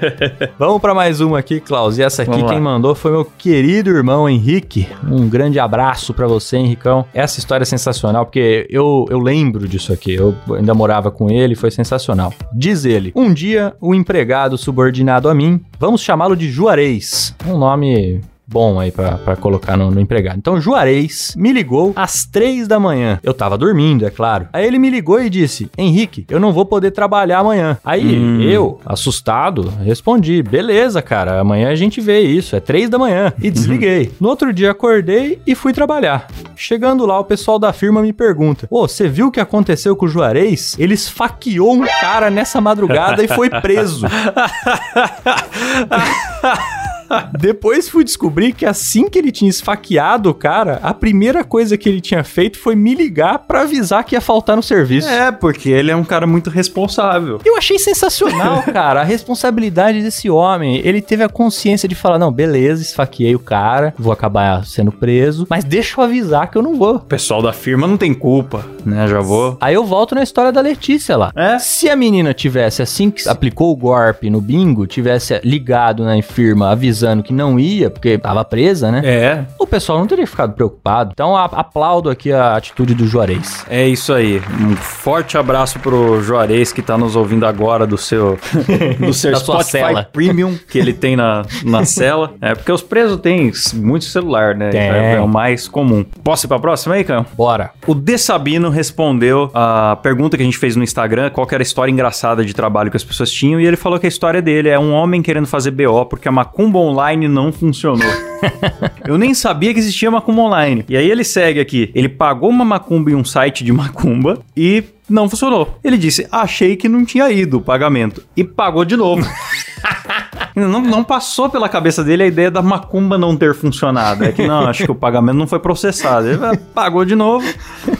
Vamos pra mais uma aqui, Klaus. E essa aqui Vamos lá. quem mandou foi meu querido irmão Henrique. Um grande abraço pra você, Henricão. Essa história é sensacional porque eu, eu lembro disso aqui. Eu ainda morava com ele, foi sensacional. Diz ele: Um dia, o empregado subordinado a mim, vamos chamá-lo de Juarez. Um nome bom aí pra, pra colocar no, no empregado. Então, Juarez me ligou às três da manhã. Eu tava dormindo, é claro. Aí ele me ligou e disse: Henrique, eu não vou poder trabalhar amanhã. Aí Hum. eu, assustado, respondi: beleza, cara, amanhã a gente vê isso. É três da manhã. E desliguei. No outro dia acordei e fui trabalhar. Chegando lá, o pessoal da firma me pergunta: Ô, você viu o que aconteceu com o Juarez? Ele esfaqueou um cara nessa madrugada e foi preso. Depois fui descobrir que assim que ele tinha esfaqueado o cara, a primeira coisa que ele tinha feito foi me ligar pra avisar que ia faltar no serviço. É, porque ele é um cara muito responsável. Eu achei sensacional, cara, a responsabilidade desse homem. Ele teve a consciência de falar: não, beleza, esfaqueei o cara, vou acabar sendo preso, mas deixa eu avisar que eu não vou. O pessoal da firma não tem culpa, né? Já vou. Aí eu volto na história da Letícia lá. É. Se a menina tivesse, assim que aplicou o golpe no bingo, tivesse ligado na firma avisando que não ia, porque tava presa, né? É, O pessoal não teria ficado preocupado. Então aplaudo aqui a atitude do Juarez. É isso aí. Um forte abraço pro Juarez que tá nos ouvindo agora do seu do seu Spotify cela. Premium que ele tem na, na cela. É porque os presos têm muito celular, né? Tem. É, é o mais comum. Posso ir pra próxima aí, Caio? Bora. O De Sabino respondeu a pergunta que a gente fez no Instagram, qual era a história engraçada de trabalho que as pessoas tinham, e ele falou que a história dele é um homem querendo fazer BO porque a Macumba Online não funcionou. Eu nem sabia que existia Macumba Online. E aí ele segue aqui, ele pagou uma Macumba em um site de Macumba e não funcionou. Ele disse, achei que não tinha ido o pagamento. E pagou de novo. Não, não passou pela cabeça dele a ideia da macumba não ter funcionado. É que não, acho que o pagamento não foi processado. Ele ah, pagou de novo.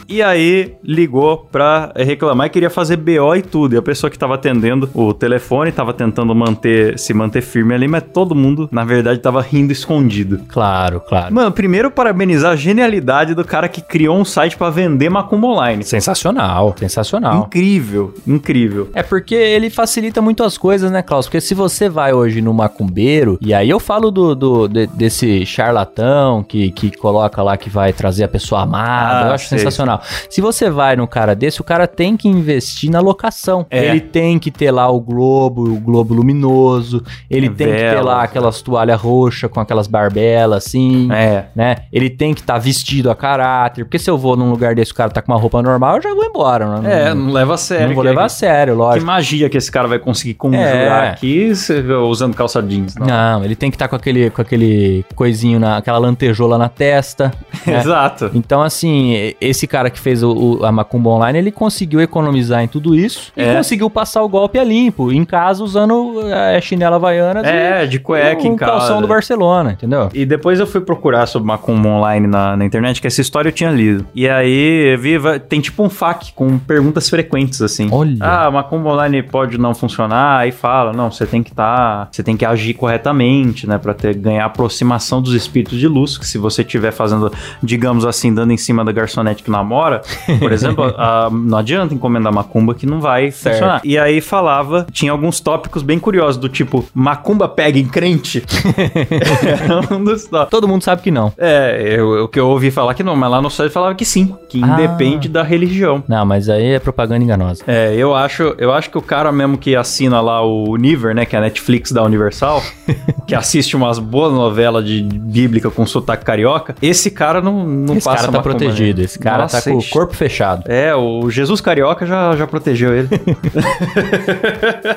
E aí ligou pra reclamar e queria fazer BO e tudo. E a pessoa que tava atendendo o telefone tava tentando manter, se manter firme ali, mas todo mundo, na verdade, tava rindo escondido. Claro, claro. Mano, primeiro parabenizar a genialidade do cara que criou um site pra vender macumba online. Sensacional, sensacional. Incrível, incrível. É porque ele facilita muito as coisas, né, Klaus? Porque se você vai hoje no macumbeiro, e aí eu falo do, do- de- desse charlatão que, que coloca lá que vai trazer a pessoa amada, Ah, eu acho sei. sensacional. Se você vai num cara desse, o cara tem que investir na locação. É. Ele tem que ter lá o globo, o globo luminoso, ele É tem que ter lá aquelas toalhas roxas com aquelas barbelas assim. É. Né? Ele tem que estar vestido a caráter. Porque se eu vou num lugar desse, o cara tá com uma roupa normal, eu já vou embora. Né? É, não leva a sério. não vou que- levar a sério, Que lógico. magia que esse cara vai conseguir conjurar É. aqui se- usando calça jeans, não? Não, ele tem que estar com aquele, com aquele coisinho, na, aquela lantejola na testa. né? Exato. Então, assim, esse cara que fez o, o- a Macumba Online, ele conseguiu economizar em tudo isso e É. conseguiu passar o golpe a limpo, em casa usando a chinela havaiana É, de cueca um em casa. calção do Barcelona, entendeu? E depois eu fui procurar sobre Macumba online na, na internet, que essa história eu tinha lido. E aí, eu vi, vai- tem tipo um FAQ com perguntas frequentes, assim. Olha. Ah, Macumba online pode não funcionar, aí fala, não, você tem que estar, você tem que agir corretamente, né, pra ter, ganhar aproximação dos espíritos de luz, que se você estiver fazendo, digamos assim, dando em cima da garçonete que namora, por exemplo, a- não adianta encomendar Macumba que não vai Certo. funcionar. E aí falava, tinha alguns tópicos bem curiosos, do tipo, Macumba pega em crente? Era um dos tópicos. Todo mundo sabe que não. É, eu- o que eu ouvi falar que não, mas lá no site falava que sim, que Ah. independe da religião. Não, mas aí é propaganda enganosa. É, eu acho, eu acho que o cara mesmo que assina lá o Univer, né, que é a Netflix da Universal, que assiste umas boas novelas de bíblica com sotaque carioca, esse cara não, não esse passa cara tá protegido, esse cara Nossa Tá com o corpo fechado. É, o Jesus Carioca já, já protegeu ele.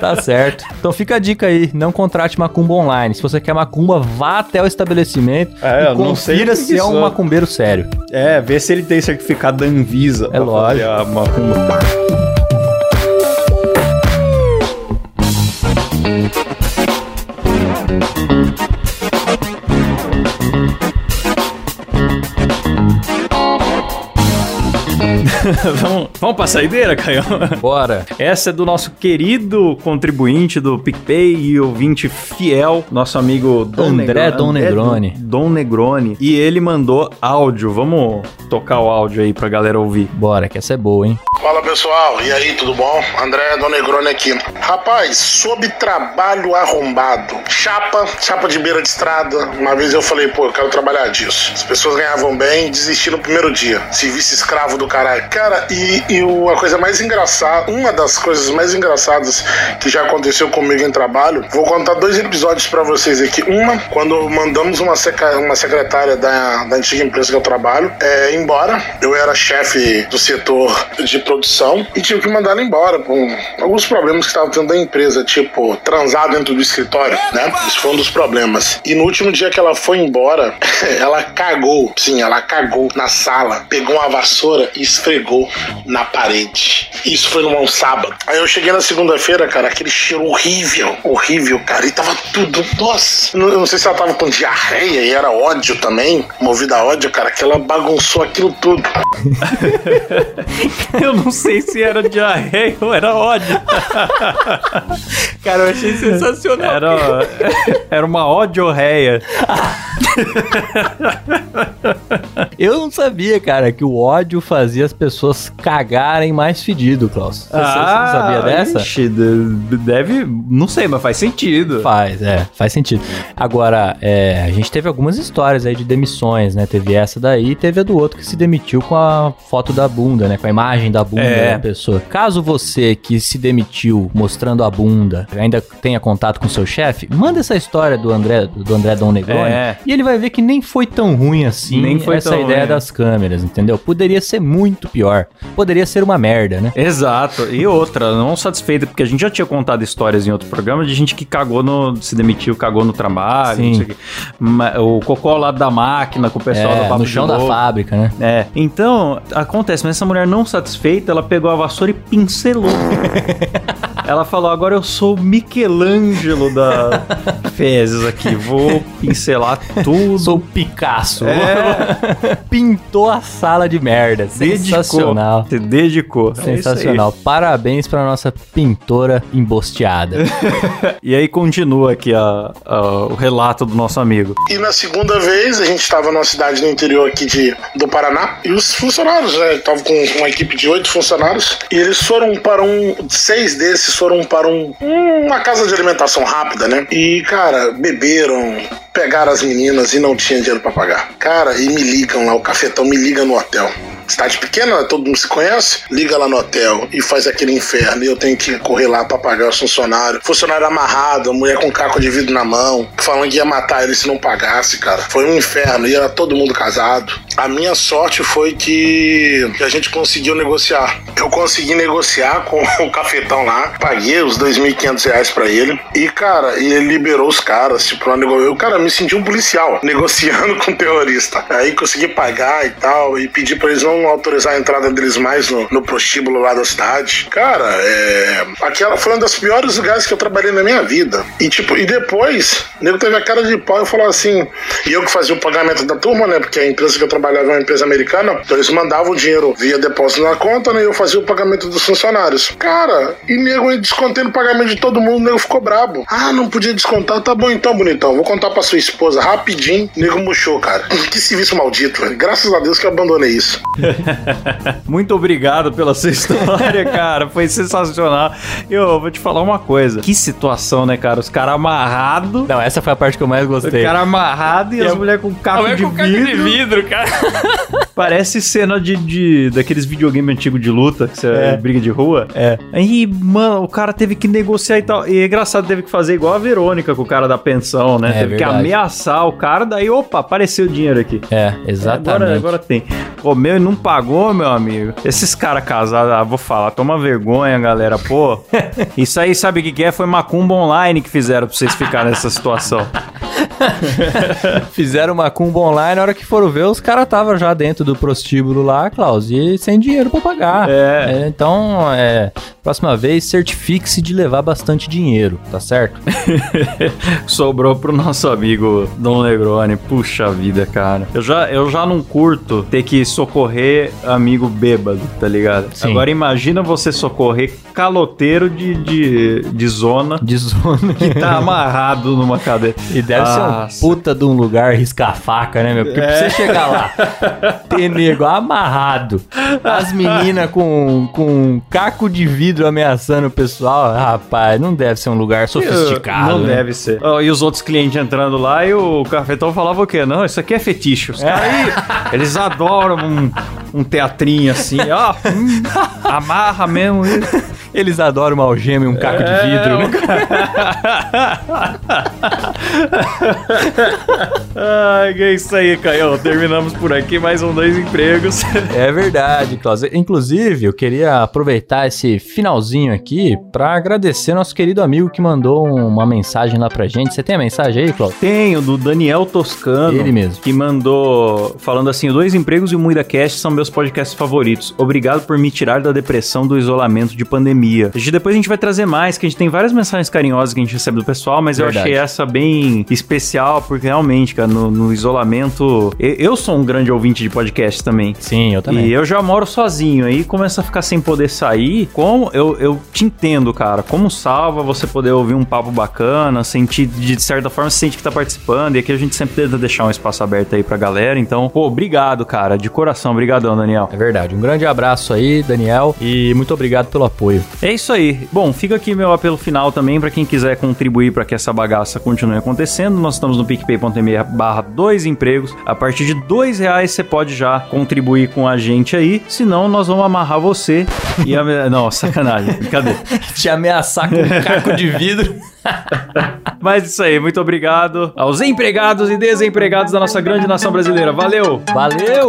Tá certo. Então fica a dica aí, não contrate macumba online. Se você quer macumba, vá até o estabelecimento É, e eu não sei confira se é um macumbeiro sério. é, vê se ele tem certificado da Anvisa. É lógico. fazer a macumba. vamos, vamos pra saideira, Caio? Bora. Essa é do nosso querido contribuinte do PicPay e ouvinte fiel, nosso amigo Dom André Negro- Dom Negroni. Dom Negroni. E ele mandou áudio. Vamos tocar o áudio aí pra galera ouvir. Bora, que essa é boa, hein? Fala pessoal, e aí, tudo bom? André Donegrone aqui. Rapaz, sobre trabalho arrombado, chapa, chapa de beira de estrada. Uma vez eu falei, pô, eu quero trabalhar disso. As pessoas ganhavam bem, desisti no primeiro dia. Serviço escravo do caralho. Cara, e, e o- a coisa mais engraçada, uma das coisas mais engraçadas que já aconteceu comigo em trabalho, vou contar dois episódios pra vocês aqui. Uma, quando mandamos uma, seca- uma secretária da, da antiga empresa que eu trabalho é, embora. Eu era chefe do setor de produção e tive que mandar ela embora por alguns problemas que estavam tendo da empresa, tipo transar dentro do escritório, né? Isso foi um dos problemas. E no último dia que ela foi embora, ela cagou, sim, ela cagou na sala, pegou uma vassoura e esfregou na parede. Isso foi num sábado. Aí eu cheguei na segunda-feira, cara, aquele cheiro horrível, horrível, cara, e tava tudo, nossa. Não- Eu não sei se ela tava com diarreia e era ódio também, movida a ódio, cara, que ela bagunçou aquilo tudo. Eu não sei se era diarreia ou era ódio. Cara, eu achei sensacional. Era, era uma ódio-réia. Eu não sabia, cara, que o ódio fazia as pessoas cagarem mais fedido, Klaus. Você, você não sabia dessa? Ah, ixi, de- deve. Não sei, mas faz sentido. Faz, é, faz sentido. Agora, é, a gente teve algumas histórias aí de demissões, né? Teve essa daí e teve a do outro que se demitiu com a foto da bunda, né? Com a imagem da bunda É. da pessoa. Caso você que se demitiu mostrando a bunda ainda tenha contato com seu chefe, manda essa história do André, do André Dom Negroni É. e ele vai ver que nem foi tão ruim assim Nem foi essa ideia ruim. das câmeras, entendeu? Poderia ser muito pior. Poderia ser uma merda, né? Exato. E outra, não satisfeita, porque a gente já tinha contado histórias em outro programa de gente que cagou no. se demitiu, cagou no trabalho, Sim. não sei o quê. O cocô ao lado da máquina com o pessoal É, do papo no chão da fábrica, né? É, então, acontece, mas essa mulher não satisfeita, ela pegou a vassoura e pincelou. ela falou: agora eu sou o Michelangelo da fezes aqui, vou pincelar tudo. Sou o Picasso. É. Pintou a sala de merda. Sensacional. Dedicou. Se dedicou. É. Sensacional. Parabéns pra nossa pintora embosteada. E aí continua aqui a- a- o relato do nosso amigo. E na segunda vez, a gente estava numa cidade no interior aqui de, do Paraná, e os funcionários, né? Estavam com uma equipe de oito funcionários, e eles foram para um. Seis desses foram para um, uma casa de alimentação rápida, né? E, cara, beberam, pegaram as meninas e não tinha dinheiro para pagar. Cara, e me ligam lá, o cafetão me liga no hotel. Cidade pequena, né? todo mundo se conhece, liga lá no hotel e faz aquele inferno. E eu tenho que correr lá pra pagar os funcionários. Funcionário amarrado, mulher com caco de vidro na mão, falando que ia matar ele se não pagasse, cara. Foi um inferno, e era todo mundo casado. A minha sorte foi que, a gente conseguiu negociar. Eu consegui negociar com o cafetão lá, paguei os 2.500 reais pra ele. E, cara, ele liberou os caras, tipo, nego... eu, cara, me senti um policial negociando com um terrorista. Aí consegui pagar e tal, e pedi pra eles não autorizar a entrada deles mais no, no prostíbulo lá da cidade. Cara, é. Aquela foi uma das piores lugares que eu trabalhei na minha vida. E, tipo, e depois, o nego teve a cara de pau e falou assim. E eu que fazia o pagamento da turma, né? Porque a empresa que eu trabalhava é uma empresa americana, então eles mandavam o dinheiro via depósito na conta, né? E eu fazia o pagamento dos funcionários. Cara, e nego eu descontei no pagamento de todo mundo, o nego ficou brabo. Ah, não podia descontar. Tá bom então, bonitão. Vou contar pra sua esposa rapidinho. O nego murchou, cara. Que serviço maldito, velho. Graças a Deus que eu abandonei isso. Muito obrigado pela sua história, cara. Foi sensacional. Eu vou te falar uma coisa. Que situação, né, cara? Os caras amarrados. Não, essa foi a parte que eu mais O gostei. cara amarrado e, as a- mulheres com caco de vidro. vidro, cara. Parece cena de, de daqueles videogames antigos de luta que você é. briga de rua. É. Aí, mano, o cara teve que negociar e tal. E é engraçado, teve que fazer igual a Verônica com o cara da pensão, né? É teve que verdade. Ameaçar o cara, daí, opa, apareceu o dinheiro aqui. É, exatamente. Agora, agora tem. Comeu e não pagou, meu amigo. Esses caras casados, ah, vou falar, toma vergonha, galera. Pô, isso aí, sabe o que, que é? Foi macumba online que fizeram pra vocês ficarem nessa situação. Fizeram uma cumba online, na hora que foram ver, os caras estavam já dentro do prostíbulo lá, Klaus, e sem dinheiro pra pagar. É. então, é, próxima vez, certifique-se de levar bastante dinheiro, tá certo? Sobrou pro nosso amigo Dom Negroni. Puxa vida, cara. Eu já, eu já não curto ter que socorrer amigo bêbado, tá ligado? Sim. Agora imagina você socorrer caloteiro de, de, de zona De zona. que tá amarrado numa cadeira. E deve ser um Nossa. puta de um lugar risca-faca, né, meu? Porque pra você chegar lá, ter nego amarrado, as meninas com, com um caco de vidro ameaçando o pessoal, rapaz, não deve ser um lugar sofisticado. Não né? deve ser. Ó, e os outros clientes entrando lá e o cafetão falava o quê? Não, isso aqui é fetiche. Os caras aí, eles adoram um, um teatrinho assim. Ó, hum, amarra mesmo. Eles adoram uma algema e um caco É, de vidro, né? Ai, que é isso aí, Caio. Terminamos por aqui mais um Dois Empregos. É verdade, Klaus. Inclusive, eu queria aproveitar esse finalzinho aqui pra agradecer nosso querido amigo que mandou uma mensagem lá pra gente. Você tem a mensagem aí, Klaus? Tenho, do Daniel Toscano. Ele mesmo. Que mandou falando assim: Dois Empregos e o Muida Cast são meus podcasts favoritos. Obrigado por me tirar da depressão do isolamento de pandemia. E Depois a gente vai trazer mais, que a gente tem várias mensagens carinhosas que a gente recebe do pessoal, mas eu Verdade. achei essa bem especial, porque realmente, cara, no, no isolamento. Eu, eu sou um grande ouvinte de podcast também. Sim, eu também. E eu já moro sozinho, aí começa a ficar sem poder sair. Como eu, eu te entendo, cara. Como salva você poder ouvir um papo bacana, sentir, de certa forma, se sente que tá participando. E aqui a gente sempre tenta deixar um espaço aberto aí pra galera. Então, pô, obrigado, cara. De coração, obrigadão, Daniel. É verdade. Um grande abraço aí, Daniel, e muito obrigado pelo apoio. É isso aí. Bom, fica aqui meu apelo final também pra quem quiser contribuir pra que essa bagaça continue acontecendo. Nós estamos no picpay.me barra dois empregos. A partir de dois reais você pode já contribuir com a gente aí. Senão, nós vamos amarrar você e... Não, sacanagem. Brincadeira. Te ameaçar com um caco de vidro. Mas isso aí, muito obrigado aos empregados e desempregados da nossa grande nação brasileira. Valeu! Valeu!